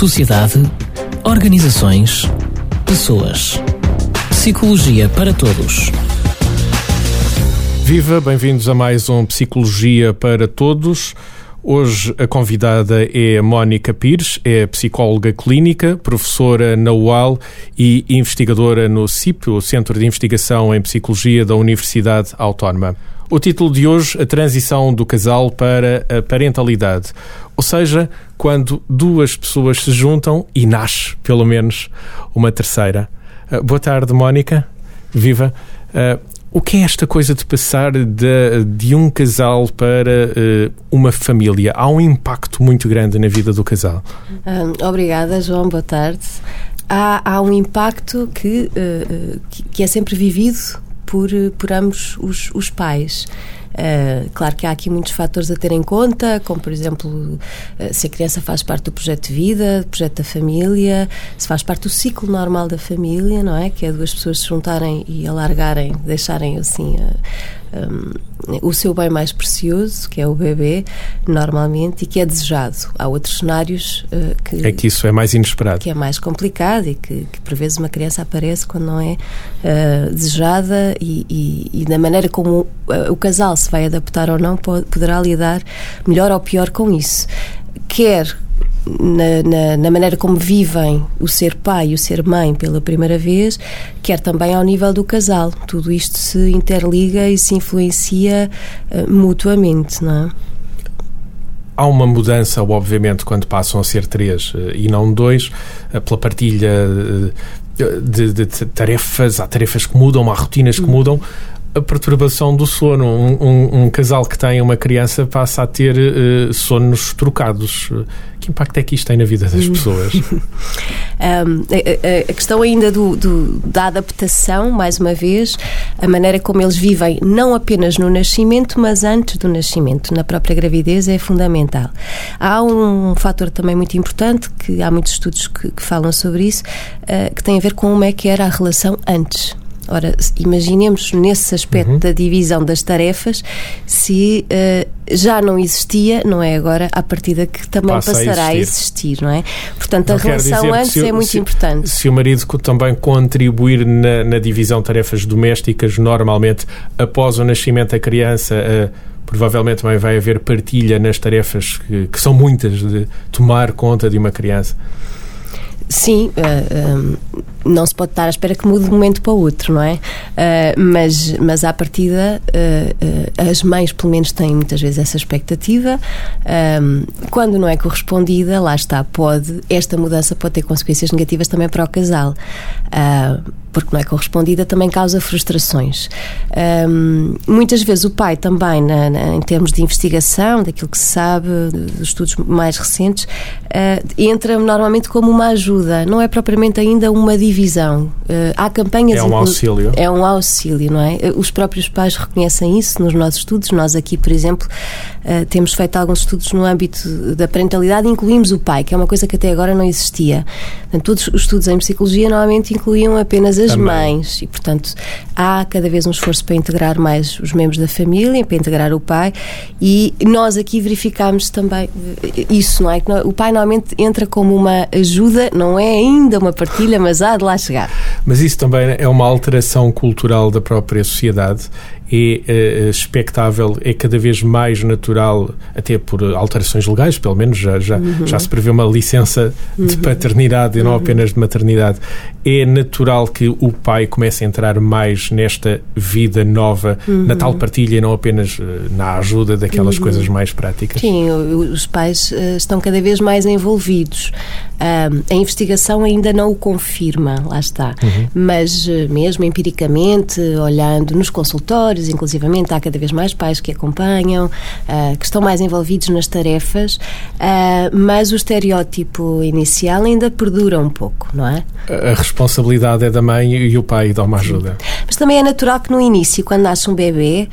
sociedade, organizações, pessoas. Psicologia para todos. Viva, bem-vindos a mais um Psicologia para Todos. Hoje a convidada é Mónica Pires, é psicóloga clínica, professora na UAL e investigadora no CIP, o Centro de Investigação em Psicologia da Universidade Autónoma. O título de hoje, a transição do casal para a parentalidade. Ou seja, quando duas pessoas se juntam e nasce, pelo menos, uma terceira. Uh, boa tarde, Mónica. Viva. Uh, o que é esta coisa de passar de, de um casal para uh, uma família? Há um impacto muito grande na vida do casal. Obrigada, João. Boa tarde. Há, há um impacto que, que, que é sempre vivido por, por ambos os, os pais. Uh, claro que há aqui muitos fatores a ter em conta, como por exemplo uh, se a criança faz parte do projeto de vida, do projeto da família, se faz parte do ciclo normal da família, não é? Que é duas pessoas se juntarem e alargarem, deixarem assim. Uh, um, o seu bem mais precioso, que é o bebê, normalmente, e que é desejado. Há outros cenários uh, que. É que isso é mais inesperado. Que é mais complicado e que, que por vezes uma criança aparece quando não é uh, desejada e, e, e, da maneira como uh, o casal se vai adaptar ou não, pode, poderá lidar melhor ou pior com isso. Quer na, na, na, maneira como vivem o ser pai e o ser mãe pela primeira vez, quer também ao nível do casal. Tudo isto se interliga e se influencia uh, mutuamente, não é? Há uma mudança, obviamente, quando passam a ser três uh, e não dois, uh, pela partilha de, de, tarefas, há tarefas que mudam, há rotinas que hum. mudam a perturbação do sono. Um, um, um, casal que tem uma criança passa a ter uh, sonos trocados. Que impacto é que isto tem na vida das pessoas? um, a, a, questão ainda do, do, da adaptação, mais uma vez, a maneira como eles vivem, não apenas no nascimento, mas antes do nascimento, na própria gravidez, é fundamental. Há um fator também muito importante, que há muitos estudos que, que falam sobre isso, uh, que tem a ver com como é que era a relação antes Ora, imaginemos nesse aspecto uhum. da divisão das tarefas, se uh, já não existia, não é agora, à partida que também Passa passará a existir. a existir. não é? Portanto, não a relação antes é muito se, importante. Se o marido também contribuir na, na, divisão de tarefas domésticas, normalmente, após o nascimento da criança, uh, provavelmente também vai haver partilha nas tarefas que, que são muitas de tomar conta de uma criança. Sim, uh, eh, um, não se pode estar à espera que mude de um momento para o outro, não é? Uh, mas, mas à partida, uh, uh, as mães, pelo menos, têm muitas vezes essa expectativa. quando não é correspondida, lá está, pode, esta mudança pode ter consequências negativas também para o casal. porque não é correspondida, também causa frustrações. muitas vezes o pai também, na, na, em termos de investigação, daquilo que se sabe, dos estudos mais recentes, entra normalmente como uma ajuda, não é propriamente ainda uma divisão. Uh, há campanhas. É um auxílio. É um auxílio, não é? Eh, os próprios pais reconhecem isso nos nossos estudos. Nós aqui, por exemplo, uh, temos feito alguns estudos no âmbito da parentalidade, incluímos o pai, que é uma coisa que até agora não existia. Portanto, todos os estudos em psicologia normalmente incluíam apenas as Também. mães e, portanto, há cada vez um esforço para integrar mais os membros da família, para integrar o pai e nós aqui verificámos também isso, não é? O pai normalmente entra como uma ajuda, não é ainda uma partilha, mas há de lá chegar. Mas isso também é uma alteração cultural da própria sociedade é uh, expectável, é cada vez mais natural, até por alterações legais, pelo menos já, já, uhum. já se prevê uma licença de uhum. paternidade e não uhum. apenas de maternidade. É natural que o pai comece a entrar mais nesta vida nova, na tal partilha e não apenas uh, na ajuda daquelas uhum. coisas mais práticas? Sim, os pais uh, estão cada vez mais envolvidos. A investigação ainda não o confirma, lá está. Uhum. Mas mesmo empiricamente, olhando nos consultórios, inclusivamente há cada vez mais pais que acompanham, uh, que estão mais envolvidos nas tarefas, uh, mas o estereótipo inicial ainda perdura um pouco, não é? A responsabilidade é da mãe e o pai dá uma ajuda. Mas também é natural que no início, quando nasce um bebê,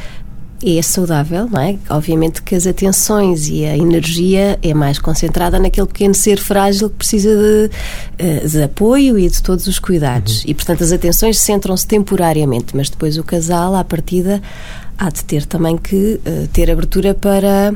é saudável, não é? Obviamente que as atenções e a energia é mais concentrada naquele pequeno ser frágil que precisa de, eh, de apoio e de todos os cuidados. Uhum. E, portanto, as atenções centram-se temporariamente, mas depois o casal, à partida, há de ter também que uh, ter abertura para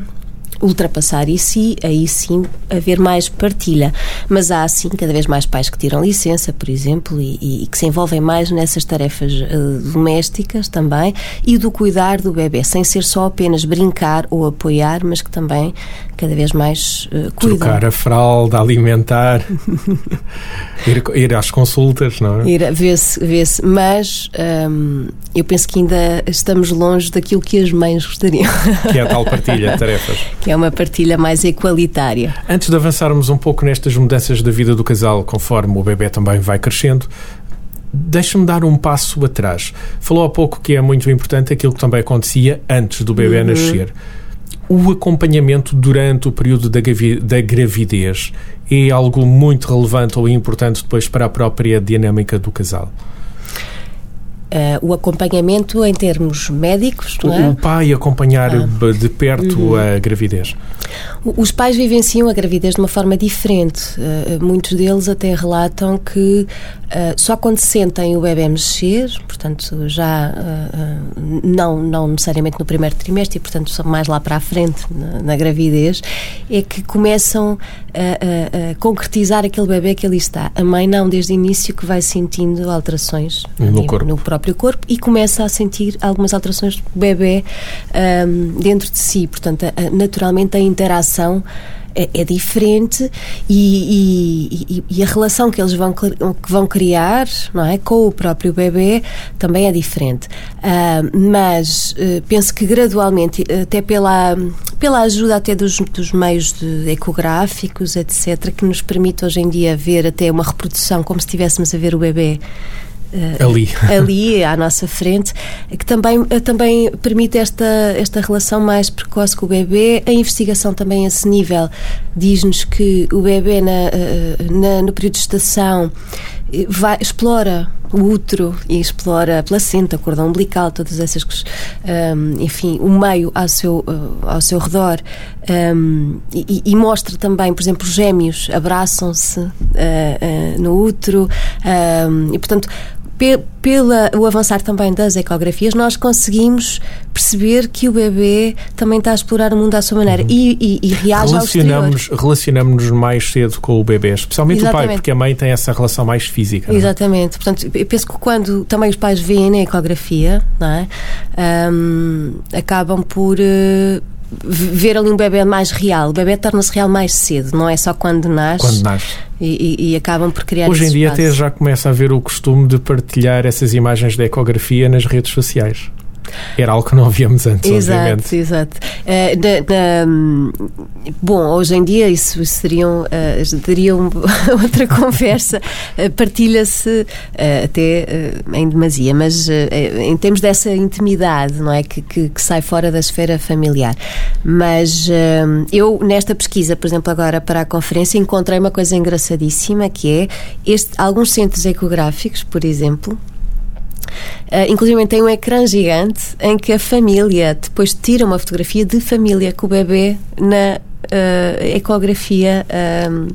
ultrapassar isso e aí sim haver mais partilha. mas há sim cada vez mais pais que tiram licença, por exemplo, e, e que se envolvem mais nessas tarefas uh, domésticas também e do cuidar do bebê, sem ser só apenas brincar ou apoiar, mas que também cada vez mais uh, cuidam. Trocar a fralda, alimentar, ir, ir, às consultas, não é? Ir ver-se, ver-se. Mas um, eu penso que ainda estamos longe daquilo que as mães gostariam. Que é a tal partilha de tarefas. que é uma partilha mais equalitária. Antes de avançarmos um pouco nestas mudanças da vida do casal, conforme o bebê também vai crescendo, Deixa-me dar um passo atrás. Falou há pouco que é muito importante aquilo que também acontecia antes do bebê uhum. nascer. O acompanhamento durante o período da, da gravidez é algo muito relevante ou importante depois para a própria dinâmica do casal? Uh, o acompanhamamento em termos médicos, não é? O pai acompanhar ah. de perto uhum. a gravidez. Os pais vivenciam a gravidez de uma forma diferente. Uh, muitos deles até relatam que uh, só quando sentem o bebê mexer, portanto, já não, não necessariamente no primeiro trimestre, e portanto, mais lá para a frente, na, na gravidez, é que começam a, a, a, concretizar aquele bebê que ali está. A mãe não, desde o início, que vai sentindo alterações no, corpo. no próprio próprio corpo e começa a sentir algumas alterações do bebê um, dentro de si. Portanto, naturalmente a interação é, é diferente e, e, e, a relação que eles vão, que vão criar não é, com o próprio bebê também é diferente. Uh, mas uh, penso que gradualmente, até pela, pela ajuda até dos, dos meios ecográficos, etc., que nos permite hoje em dia ver até uma reprodução como se estivéssemos a ver o bebê Uh, ali. ali à nossa frente, que também, eh, também permite esta, esta relação mais precoce com o bebê. A investigação também a esse nível diz-nos que o bebê na, eh, na, no período de gestação vai, explora o útero e explora a placenta, o cordão umbilical, todas essas coisas, um, enfim, o meio ao seu, ao seu redor um, e, e, mostra também, por exemplo, os gêmeos abraçam-se uh, uh, no útero um, e, portanto, pela o avançar também das ecografias, nós conseguimos perceber que o bebê também está a explorar o mundo à sua maneira uhum. e, e, e reage relacionamos, Relacionamos-nos mais cedo com o bebê, especialmente Exatamente. o pai, porque a mãe tem essa relação mais física. É? Exatamente. Portanto, eu penso que quando também os pais veem na ecografia, não é? Um, acabam por... Uh, ver ali um bebê mais real. O bebê torna-se real mais cedo, não é só quando nasce. Quando nasce. E, e, e acabam por criar Hoje em dia até já começa a haver o costume de partilhar essas imagens da ecografia nas redes sociais. Era algo que não havíamos antes, exato, obviamente. Exato, uh, bom, hoje em dia isso seriam, uh, teria outra conversa. Uh, Partilha-se até em demasia, mas em termos dessa intimidade, não é? Que, que, que sai fora da esfera familiar. Mas eu, nesta pesquisa, por exemplo, agora para a conferência, encontrei uma coisa engraçadíssima que é este, alguns centros ecográficos, por exemplo, Uh, inclusive tem um ecrã gigante em que a família depois tira uma fotografia de família com o bebê na uh, ecografia. Um,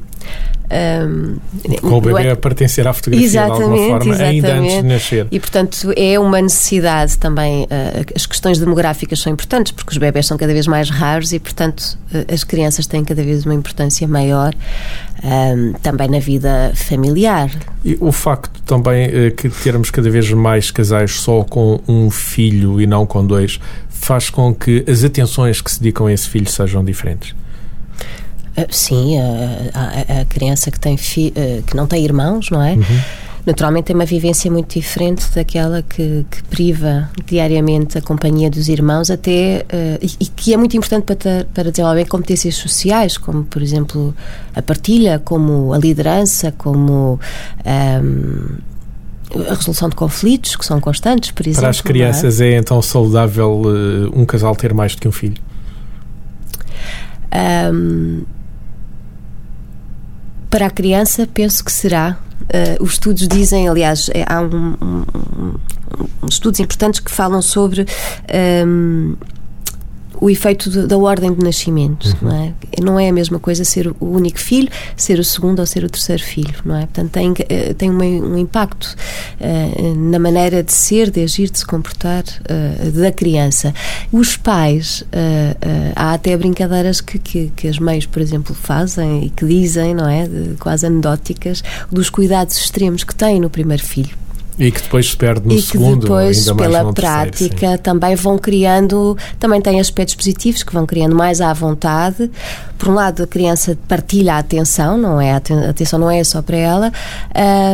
um, com o bebê é... a pertencer à fotografia de alguma forma, exatamente. ainda antes de nascer. E, portanto, é uma necessidade também. Uh, as questões demográficas são importantes porque os bebés são cada vez mais raros e, portanto, uh, as crianças têm cada vez uma importância maior um, também na vida familiar. E o facto também uh, que termos cada vez mais casais só com um filho e não com dois faz com que as atenções que se dedicam a esse filho sejam diferentes. Uh, sim, a, a, a, criança que, tem fi, uh, que não tem irmãos, não é? Uhum. Naturalmente tem uma vivência muito diferente daquela que, que priva diariamente a companhia dos irmãos, até uh, e, e, que é muito importante para, ter, para desenvolver competências sociais, como por exemplo a partilha, como a liderança, como um, a resolução de conflitos que são constantes, por exemplo. Para as é? crianças é? é? então saudável uh, um casal ter mais do que um filho? Um, para a criança, penso que será. Uh, os estudos dizem, aliás, é, há um, um, um, estudos importantes que falam sobre um, o efeito de, da ordem de nascimento, uhum. não é? Não é a mesma coisa ser o único filho, ser o segundo ou ser o terceiro filho, não é? Portanto, tem, eh, tem um, um impacto uh, na maneira de ser, de agir, de se comportar uh, da criança. Os pais, uh, há até brincadeiras que, que, que, as mães, por exemplo, fazem e que dizem, não é? De, quase anedóticas, dos cuidados extremos que têm no primeiro filho. E que depois se perde no e segundo, que depois, ainda mais pela prática, terceiro, também vão criando, também tem aspectos positivos que vão criando mais à vontade. Por um lado, a criança partilha a atenção, não é? A atenção não é só para ela.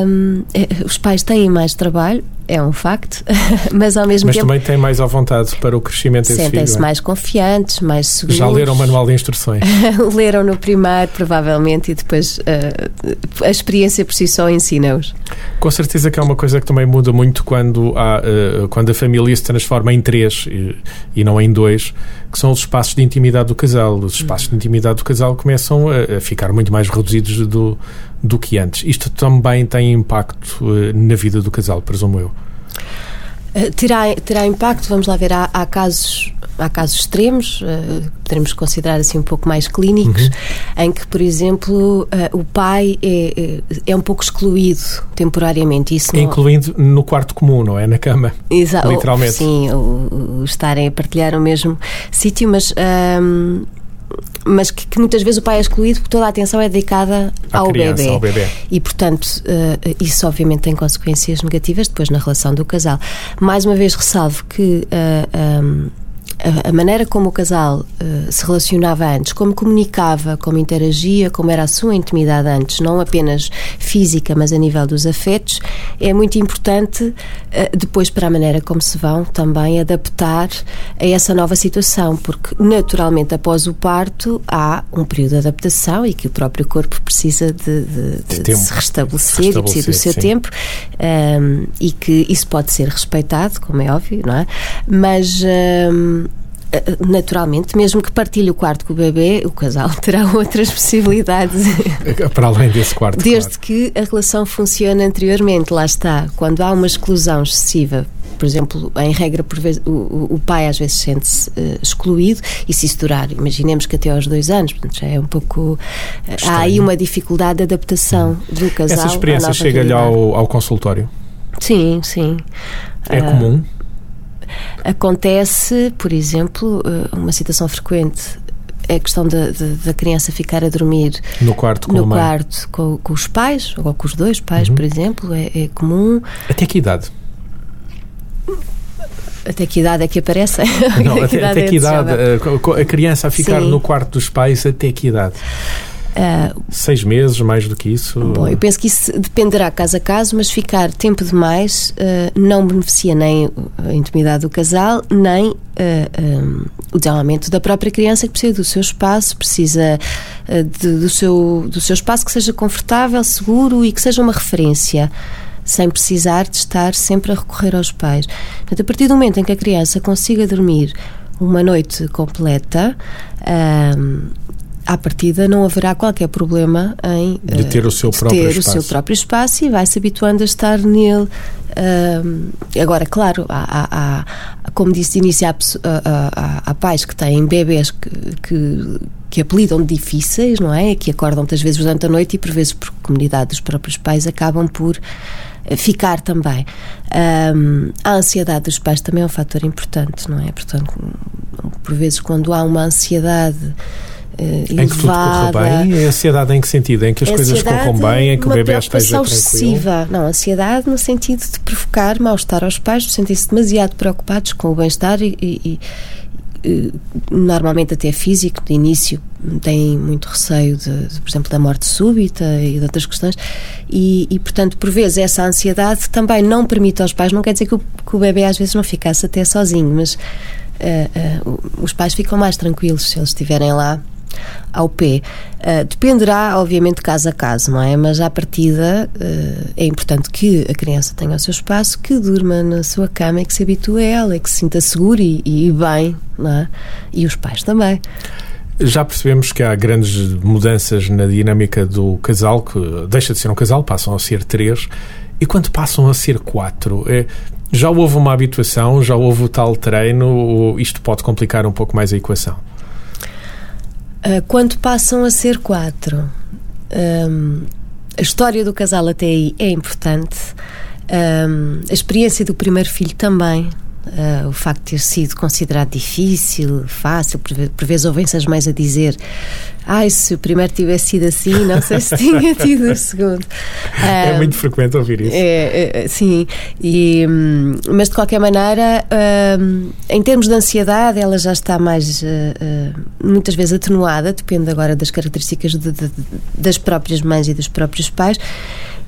Um, eh, os pais têm mais trabalho, é um facto, mas ao mesmo mas tempo. Mas também têm mais à vontade para o crescimento desse. Sentem-se é? mais confiantes, mais seguros. Já leram o manual de instruções? leram no primeiro, provavelmente, e depois uh, a experiência por si só ensina-os. Com certeza que é uma coisa que também muda muito quando, há, uh, quando a família se transforma em três e, e, não em dois, que são os espaços de intimidade do casal. Os espaços de intimidade do casal começam a, a ficar muito mais reduzidos do, do que antes. Isto também tem impacto uh, na vida do casal, presumo eu. Uh, terá, terá impacto, vamos lá ver, há, há casos há casos extremos, uh, poderemos considerar assim um pouco mais clínicos, uhum. em que, por exemplo, uh, o pai é, é um pouco excluído temporariamente. Isso não... Incluindo no quarto comum, não é? Na cama. Exato. Literalmente. Sim, o, o estarem a partilhar o mesmo sítio, mas. Um, mas que, que, muitas vezes o pai é excluído porque toda a atenção é dedicada ao, criança, bebê. ao bebê. E, portanto, uh, isso obviamente tem consequências negativas depois na relação do casal. Mais uma vez ressalvo que uh, um, a, maneira como o casal uh, se relacionava antes, como comunicava, como interagia, como era a sua intimidade antes, não apenas física, mas a nível dos afetos, é muito importante uh, depois para a maneira como se vão também adaptar a essa nova situação, porque naturalmente após o parto há um período de adaptação e que o próprio corpo precisa de, de, de, de se restabelecer, e precisa do seu sim. tempo um, ehm, e que isso pode ser respeitado, como é óbvio, não é? Mas um, ehm, eh, naturalmente, mesmo que partilhe o quarto com o bebê, o casal terá outras possibilidades. Para além desse quarto. Desde claro. que a relação funcione anteriormente, lá está. Quando há uma exclusão excessiva, por exemplo, em regra, vezes, o, o pai às vezes sente-se uh, excluído e se isso durar, imaginemos que até aos dois anos, portanto já é um pouco. Uh, há aí uma dificuldade de adaptação do casal. Essa experiência chega-lhe ao, ao consultório? Sim, sim. É uh, comum? Acontece, por exemplo, eh, uma situação frequente é a questão da criança ficar a dormir no quarto com, no quarto com, com, os pais ou com os dois pais, uhum. por exemplo, é, é, comum. Até que idade? Até que idade é que aparece? Não, até, até, até que idade? Eh, a criança a ficar Sim. no quarto dos pais, até que idade? Seis meses, mais do que isso? Bom, eu penso que isso dependerá caso a caso, mas ficar tempo demais uh, não beneficia nem a intimidade do casal, nem uh, um, o desenvolvimento da própria criança, que precisa do seu espaço, precisa de, do, seu, do seu espaço que seja confortável, seguro e que seja uma referência sem precisar de estar sempre a recorrer aos pais. Portanto, a partir do momento em que a criança consiga dormir uma noite completa, à partida não haverá qualquer problema em de ter o seu próprio ter espaço. o seu próprio espaço e vai se habituando a estar nele. Agora, claro, há, há, há, como disse de início, há, há, há pais que têm bebês que, que, que apelidam difíceis, não é? Que acordam muitas vezes durante a noite e por vezes por comunidade dos próprios pais acabam por eh, ficar também. A ansiedade dos pais também é um fator importante, não é? Portanto, por vezes quando há uma ansiedade Uh, em que tudo corra bem? A ansiedade em que sentido? Em que as coisas corram bem? Em que o bebê esteja tranquilo? excessiva. Não, ansiedade no sentido de provocar mal-estar aos pais, de sentir-se demasiado preocupados com o bem-estar e, e, e, normalmente até físico, de início têm muito receio, de, de, por exemplo, da morte súbita e de outras questões e, e, portanto, por vezes essa ansiedade também não permite aos pais, não quer dizer que o, que o bebê às vezes não ficasse até sozinho, mas uh, uh, os pais ficam mais tranquilos se eles estiverem lá ao pé. Uh, dependerá, obviamente, caso a caso, não é? Mas à partida uh, é importante que a criança tenha o seu espaço, que durma na sua cama e que se habitue a ela, e que se sinta seguro e, e bem, não é? E os pais também. Já percebemos que há grandes mudanças na dinâmica do casal, que deixa de ser um casal, passam a ser três, e quando passam a ser quatro, é, Já houve uma habituação, já houve o tal treino, isto pode complicar um pouco mais a equação? Uh, quando passam a ser quatro, um, a história do casal até aí é importante, um, a experiência do primeiro filho também, Uh, o facto de ter sido considerado difícil, fácil, por vezes ouvem-se as mães a dizer ai, se o primeiro tivesse sido assim, não sei se tinha tido o segundo. é muito frequente ouvir isso. É, é, sim, e, hum, mas de qualquer maneira, um, em termos de ansiedade, ela já está mais, uh, muitas vezes atenuada, depende agora das características de, de, das próprias mães e dos próprios pais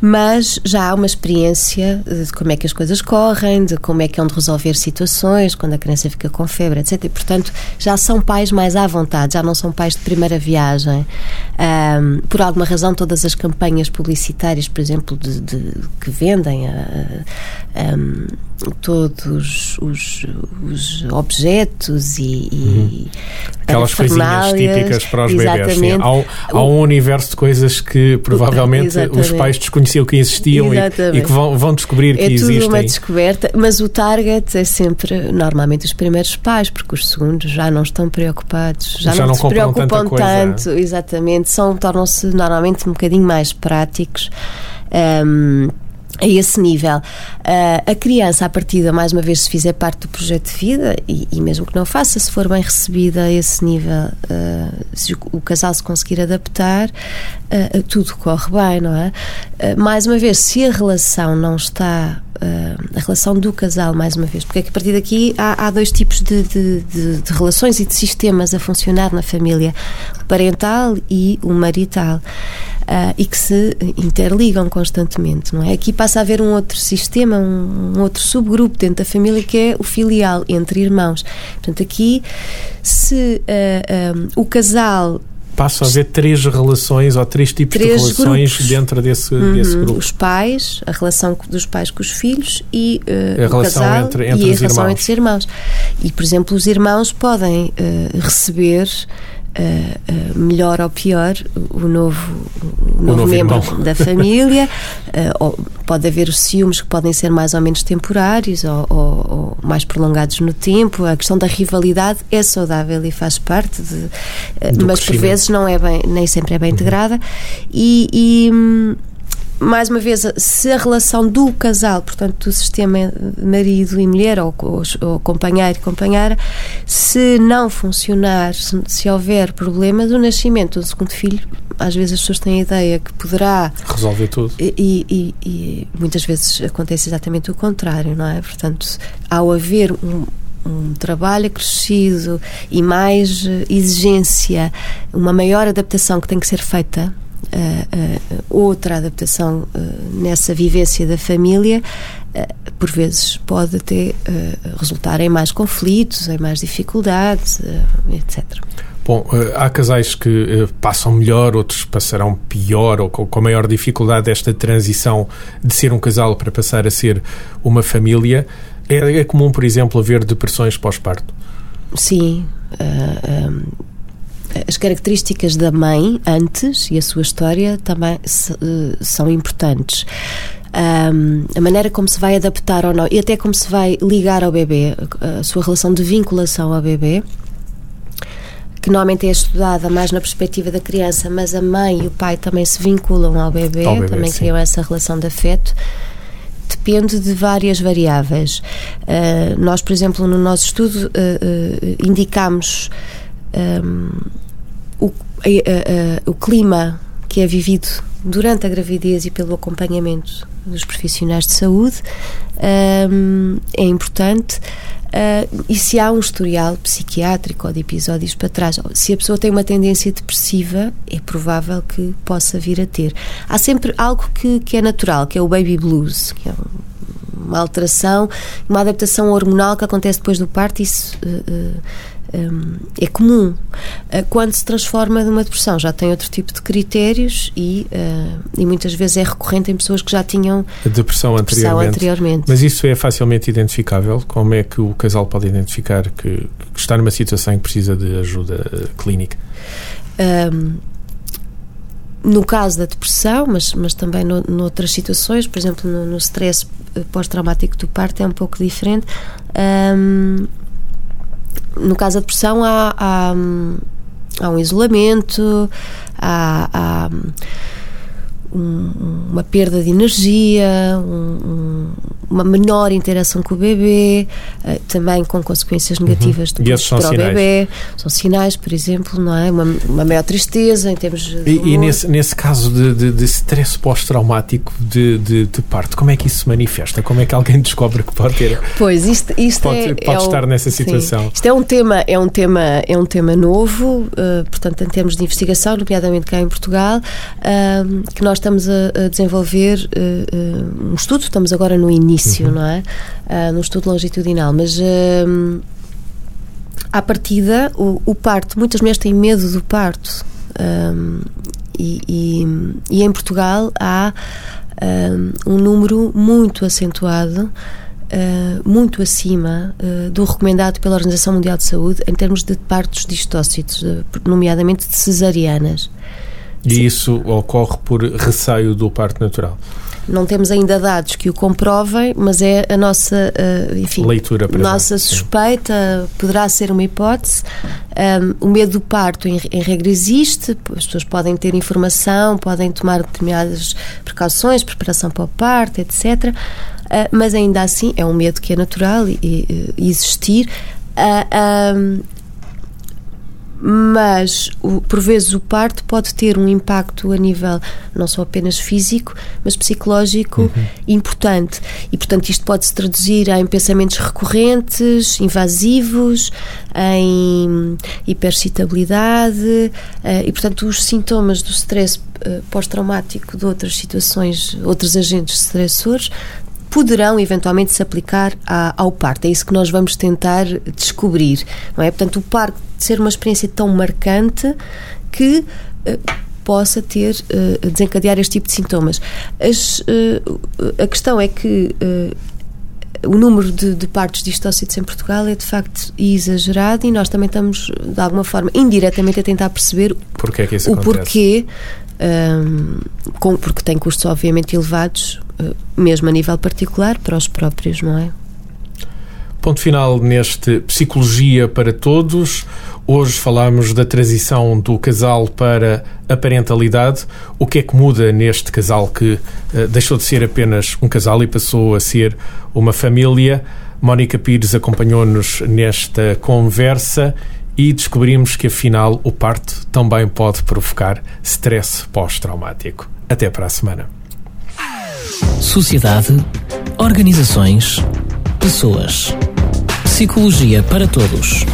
mas já há uma experiência de como é que as coisas correm, de como é que é onde resolver situações, quando a criança fica com febre, etc. E, portanto, já são pais mais à vontade, já não são pais de primeira viagem. Um, por alguma razão, todas as campanhas publicitárias, por exemplo, de, de que vendem uh, um, todos os, os, objetos e, e uhum. aquelas coisinhas típicas para os bebés. Sim. Há, há, um universo de coisas que provavelmente os pais desconheciam que existiam e, e, que vão, vão descobrir que é existem. É tudo uma descoberta, mas o target é sempre normalmente os primeiros pais, porque os segundos já não estão preocupados, já, já não, não se preocupam tanto, exatamente, são tornam-se normalmente um bocadinho mais práticos. Um, a esse nível. Uh, a criança, à partida, mais uma vez, se fizer parte do projeto de vida, e, e mesmo que não faça, se for bem recebida a esse nível, uh, se o, o, casal se conseguir adaptar, uh, tudo corre bem, não é? mais uma vez, se a relação não está. a relação do casal, mais uma vez, porque a partir daqui há, há dois tipos de, de, de, de relações e de sistemas a funcionar na família: o parental e o marital uh, e que se interligam constantemente, não é? Aqui passa a haver um outro sistema, um, um outro subgrupo dentro da família que é o filial entre irmãos. Portanto, aqui se uh, ah, um, o casal passa a haver três relações ou três tipos três de relações grupos. dentro desse, uhum. desse grupo. Os pais, a relação dos pais com os filhos e uh, a relação casal entre, entre e a relação irmãos. entre os irmãos. E, por exemplo, os irmãos podem uh, receber uh, melhor ou pior o novo, o novo, novo membro irmão. da família. uh, pode haver os ciúmes que podem ser mais ou menos temporários ou, ou, ou, mais prolongados no tempo. A questão da rivalidade é saudável e faz parte de, mas por vezes não é bem, nem sempre é bem uhum. integrada. E, e hum, mais uma vez, se a relação do casal, portanto, do sistema marido e mulher, ou, ou, ou companheiro e companheira, se não funcionar, se, se, houver problema do nascimento do segundo filho, às vezes as pessoas têm a ideia que poderá resolver tudo. E, e, e muitas vezes acontece exatamente o contrário, não é? Portanto, ao haver um, um trabalho acrescido e mais exigência, uma maior adaptação que tem que ser feita outra adaptação nessa vivência da família, por vezes pode até resultar em mais conflitos, em mais dificuldades, etc. Bom, há casais que passam melhor, outros passarão pior ou com maior dificuldade esta transição de ser um casal para passar a ser uma família. É, é comum, por exemplo, haver depressões pós-parto? Sim. Uh, um, as características da mãe antes e a sua história também eh, são importantes. Um, a maneira como se vai adaptar ou não, e até como se vai ligar ao bebê, a sua relação de vinculação ao bebê, que normalmente é estudada mais na perspectiva da criança, mas a mãe e o pai também se vinculam ao bebê, ao bebê também sim. criam essa relação de afeto. Depende de várias variáveis. Uh, nós, por exemplo, no nosso estudo, uh, uh, indicamos um, o, a, a, o clima que é vivido durante a gravidez e pelo acompanhamento dos profissionais de saúde um, é importante. Uh, e se há um historial psiquiátrico ou de episódios para trás, se a pessoa tem uma tendência depressiva, é provável que possa vir a ter. Há sempre algo que, que é natural, que é o baby blues, que é um, uma alteração, uma adaptação hormonal que acontece depois do parto. Isso uh, uh, um, é comum. Uh, quando se transforma numa depressão, já tem outro tipo de critérios e, uh, e muitas vezes é recorrente em pessoas que já tinham a depressão, depressão anteriormente. anteriormente. Mas isso é facilmente identificável? Como é que o casal pode identificar que, que está numa situação em que precisa de ajuda clínica? Um, no caso da depressão, mas, mas também no, noutras situações, por exemplo, no, no stress pós-traumático do parto é um pouco diferente. Um, no caso da depressão há, há, há um isolamento, há, há um, uma perda de energia, um, uma menor interação com o bebê, uh, também com consequências uhum. negativas uhum. para o sinais. bebê. São sinais, por exemplo, não é? Uma, uma maior tristeza em termos de. E, e nesse, nesse caso de, de, de stress pós-traumático de, de, de, parto, como é que isso se manifesta? Como é que alguém descobre que pode ter? Pois, isto, isto pode, é, pode é estar nessa situação. Sim. Isto é um tema, é um tema, é um tema novo, uh, portanto, em termos de investigação, nomeadamente cá em Portugal, uh, que nós estamos a, a desenvolver uh, um estudo, estamos agora no início, uhum. não é? Uh, no estudo longitudinal, mas uh, à partida, o, o, parto, muitas mulheres têm medo do parto. E, e, e, em Portugal há um número muito acentuado Uh, muito acima uh, do recomendado pela Organização Mundial de Saúde em termos de partos distócitos, nomeadamente de cesarianas. E Sim. isso ocorre por receio do parto natural? Não temos ainda dados que o comprovem, mas é a nossa, uh, enfim, leitura nossa suspeita, poderá ser uma hipótese. Um, o medo do parto, em, em, regra, existe, as pessoas podem ter informação, podem tomar determinadas precauções, preparação para o parto, etc. Uh, ah, mas ainda assim é um medo que é natural e, e, existir. Uh, um, mas o, por vezes o parto pode ter um impacto a nível não só apenas físico, mas psicológico uhum. importante. E, portanto, isto pode se traduzir em pensamentos recorrentes, invasivos, em hipercitabilidade, uh, e, portanto, os sintomas do stress uh, pós-traumático de outras situações, outros agentes estressores, poderão eventualmente se aplicar a, ao parto. É isso que nós vamos tentar descobrir, não é? Portanto, o parto ser uma experiência tão marcante que uh, possa ter uh, desencadear este tipo de sintomas. As, uh, a questão é que o número de, de partos distócitos em Portugal é de facto exagerado e nós também estamos, de alguma forma, indiretamente a tentar perceber porquê é que isso o acontece? porquê um, com, porque tem custos obviamente elevados, mesmo a nível particular, para os próprios, não é? Ponto final neste Psicologia para Todos. Hoje falamos da transição do casal para a parentalidade. O que é que muda neste casal que uh, deixou de ser apenas um casal e passou a ser uma família? Mónica Pires acompanhou-nos nesta conversa e descobrimos que afinal o parto também pode provocar stress pós-traumático. Até para a semana. Sociedade, organizações, pessoas. Psicologia para todos